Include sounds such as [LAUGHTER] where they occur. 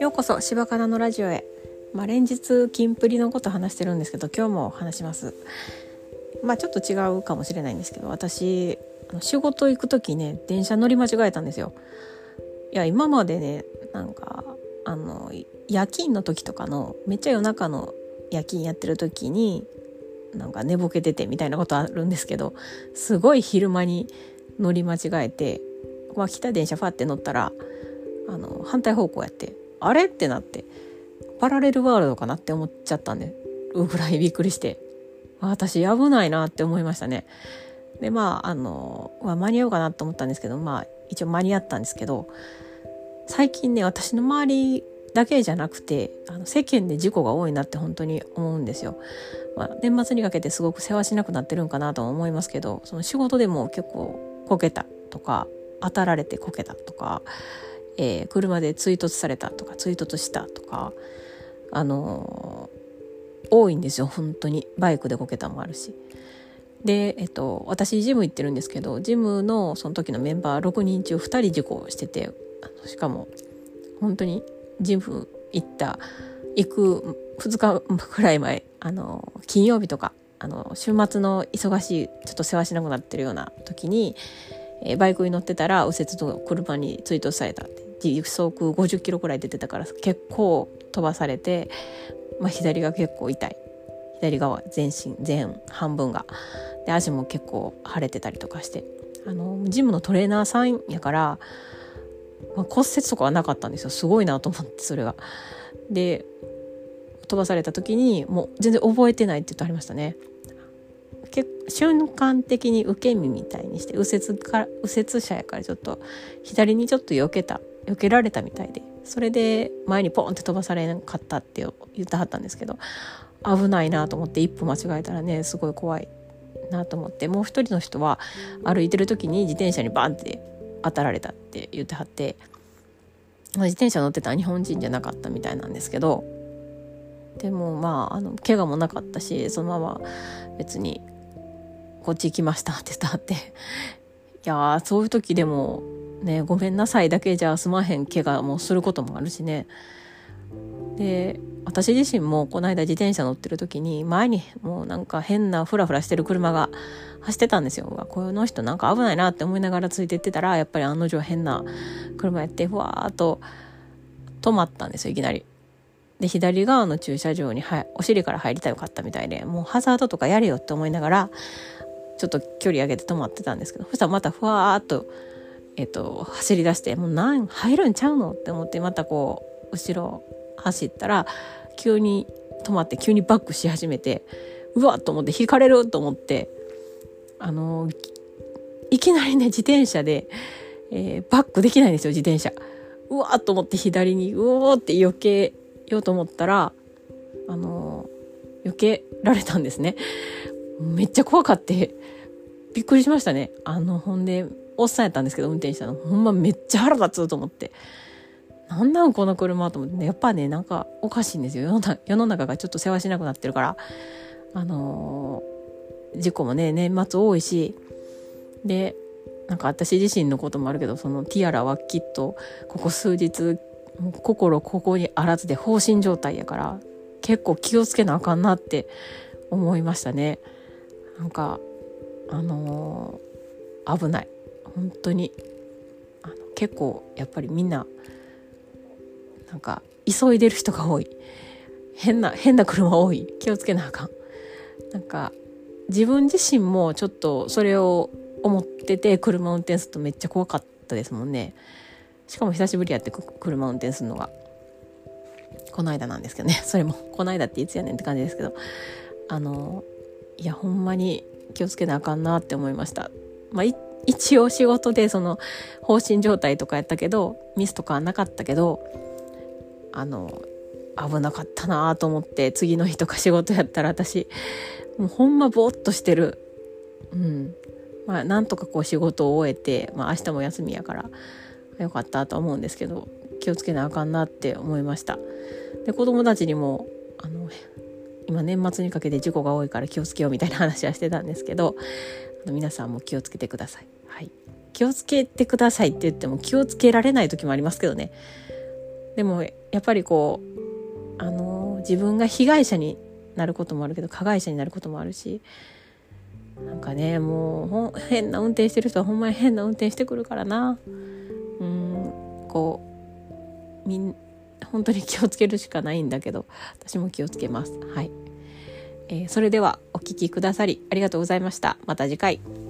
ようこそ柴かなのラジオへ、まあ、連日キンプリのこと話してるんですけど今日も話します。まあちょっと違うかもしれないんですけど私仕事行く時ね電車乗り間違えたんですよ。いや今までねなんかあの夜勤の時とかのめっちゃ夜中の夜勤やってる時になんか寝ぼけててみたいなことあるんですけどすごい昼間に乗り間違えて、まあ、来た電車ファって乗ったらあの反対方向やってあれってなってパラレルワールドかなって思っちゃったんでうぐらいびっくりして私危ないなって思いましたね。でまああの、まあ、間に合うかなと思ったんですけどまあ一応間に合ったんですけど最近ね私の周りだけじゃなくてあの世間で事故が多いなって本当に思うんですよ。まあ、年末にかけてすごく世話しなくなってるんかなと思いますけどその仕事でも結構こけたとか当たられてこけたとか、えー、車で追突されたとか追突したとかあのー、多いんですよ本当にバイクでこけたもあるし。で、えっと、私ジム行ってるんですけどジムのその時のメンバー6人中2人事故しててしかも本当にジム行った行く2日くらい前あの金曜日とかあの週末の忙しいちょっと世話しなくなってるような時に、えー、バイクに乗ってたら右折と車に追突されたって時速50キロくらい出てたから結構飛ばされて、まあ、左が結構痛い。左側全身全半分が。で足も結構腫れてたりとかして。あのジムのトレーナーさんやから、まあ、骨折とかはなかったんですよ。すごいなと思ってそれが。で飛ばされた時にもう全然覚えてないって言ってありましたね。瞬間的に受け身みたいにして右折から右折車やからちょっと左にちょっと避けた避けられたみたいでそれで前にポンって飛ばされなかったって言ってはったんですけど危ないなと思って一歩間違えたらねすごい怖いなと思ってもう一人の人は歩いてる時に自転車にバンって当たられたって言ってはって自転車乗ってた日本人じゃなかったみたいなんですけどでもまああの怪我もなかったしそのまま別にこっち行きましたって言ったって [LAUGHS] いやそういう時でもねごめんなさいだけじゃ済まへん怪我もすることもあるしねで私自身もこの間自転車乗ってる時に前にもうなんか変なフラフラしてる車が走ってたんですよ。この人なんか危ないなって思いながらついてってたらやっぱり案の定変な車やってふわーっと止まったんですよいきなり。で左側の駐車場にはお尻から入りたかったみたいでもうハザードとかやれよって思いながらちょっと距離上げて止まってたんですけどそしたらまたふわーっと,、えっと走り出してもう何入るんちゃうのって思ってまたこう後ろ走ったら急に止まって急にバックし始めてうわっと思って引かれると思ってあのいきなりね自転車で、えー、バックできないんですよ自転車。うわっと思って左にうおーって避けようと思ったらあの避けられたんですね。めっちゃ怖かってびっくりしましたね。あのほんでおっさんやったんですけど運転したのほんまめっちゃ腹立つと思って。なんなんこの車と思ってねやっぱねなんかおかしいんですよ世の中がちょっと世話しなくなってるからあの、事故もね年末多いしでなんか私自身のこともあるけどそのティアラはきっとここ数日心ここにあらずで放心状態やから結構気をつけなあかんなって思いましたね。なんかあのー、危ない。本当に。あの結構やっぱりみんななんか急いでる人が多い。変な変な車多い。気をつけなあかん。なんか自分自身もちょっとそれを思ってて車運転するとめっちゃ怖かったですもんね。しかも久しぶりやって車運転するのが。この間なんですけどね。[LAUGHS] それもこの間っていつやねんって感じですけど。あのいやほんまに気をつけなあかんなって思いました。まあ一応仕事でその放心状態とかやったけどミスとかはなかったけどあの危なかったなと思って次の日とか仕事やったら私もうほんまぼーっとしてる。うん。まあなんとかこう仕事を終えて、まあ、明日も休みやから。よかったと思うんですけど気をつけなあかんなって思いました。で子供たちにもあの今年末にかけて事故が多いから気をつけようみたいな話はしてたんですけどあの皆さんも気をつけてください。はい。気をつけてくださいって言っても気をつけられない時もありますけどね。でもやっぱりこうあの自分が被害者になることもあるけど加害者になることもあるしなんかねもう変な運転してる人はほんまに変な運転してくるからな。こうみん本当に気をつけるしかないんだけど私も気をつけます。はい、えー、それではお聴きくださりありがとうございました。また次回。